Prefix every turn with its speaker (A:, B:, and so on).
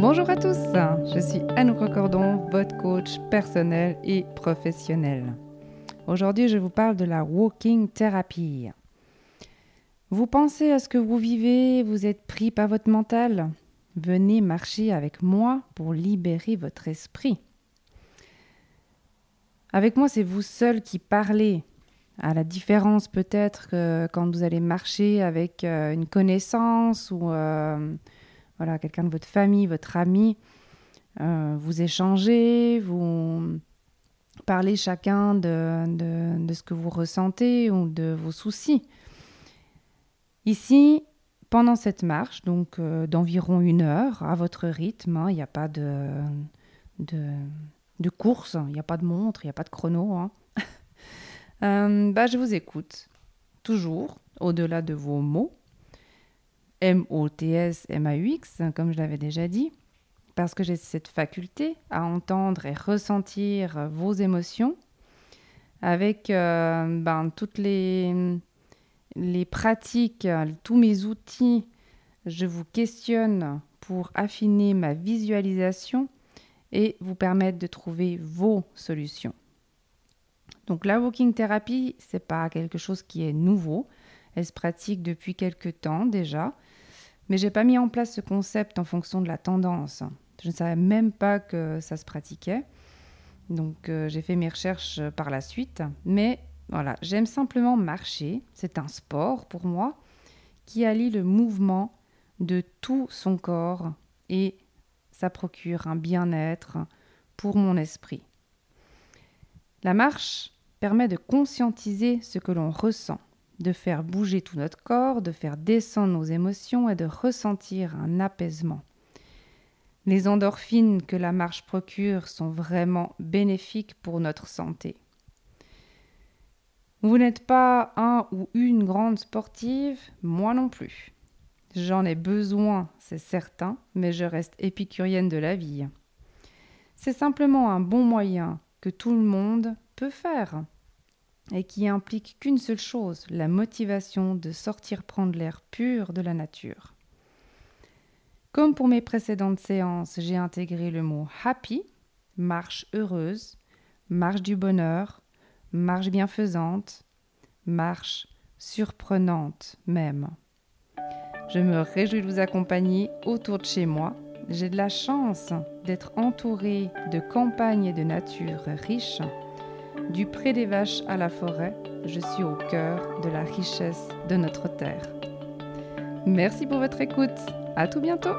A: Bonjour à tous, je suis Anne Recordon, votre coach personnel et professionnel. Aujourd'hui, je vous parle de la walking therapy. Vous pensez à ce que vous vivez, vous êtes pris par votre mental Venez marcher avec moi pour libérer votre esprit. Avec moi, c'est vous seul qui parlez. À la différence peut-être que quand vous allez marcher avec euh, une connaissance ou euh, quelqu'un de votre famille, votre ami, euh, vous échangez, vous parlez chacun de, ce que vous ressentez ou de vos soucis. Ici, pendant cette marche, donc euh, d'environ une heure, à votre rythme, hein, il n'y a pas de course, il n'y a pas de montre, il n'y a pas de chrono. Hein. Euh, bah, je vous écoute, toujours, au-delà de vos mots, M-O-T-S, M-A-U-X, comme je l'avais déjà dit, parce que j'ai cette faculté à entendre et ressentir vos émotions avec euh, ben, toutes les, pratiques, tous mes outils. Je vous questionne pour affiner ma visualisation et vous permettre de trouver vos solutions. Donc la walking therapy, c'est pas quelque chose qui est nouveau. Elle se pratique depuis quelques temps déjà. Mais j'ai pas mis en place ce concept en fonction de la tendance. Je ne savais même pas que ça se pratiquait. Donc euh, j'ai fait mes recherches euh, par la suite. Mais voilà, j'aime simplement marcher. C'est un sport pour moi qui allie le mouvement de tout son corps et ça procure un bien-être pour mon esprit. La marche permet de conscientiser ce que l'on ressent de faire bouger tout notre corps, de faire descendre nos émotions et de ressentir un apaisement. Les endorphines que la marche procure sont vraiment bénéfiques pour notre santé. Vous n'êtes pas un ou une grande sportive, moi non plus. J'en ai besoin, c'est certain, mais je reste épicurienne de la vie. C'est simplement un bon moyen que tout le monde peut faire et qui implique qu'une seule chose, la motivation de sortir prendre l'air pur de la nature. Comme pour mes précédentes séances, j'ai intégré le mot happy, marche heureuse, marche du bonheur, marche bienfaisante, marche surprenante même. Je me réjouis de vous accompagner autour de chez moi. J'ai de la chance d'être entourée de campagnes et de nature riches du pré des vaches à la forêt, je suis au cœur de la richesse de notre terre. Merci pour votre écoute. À tout bientôt.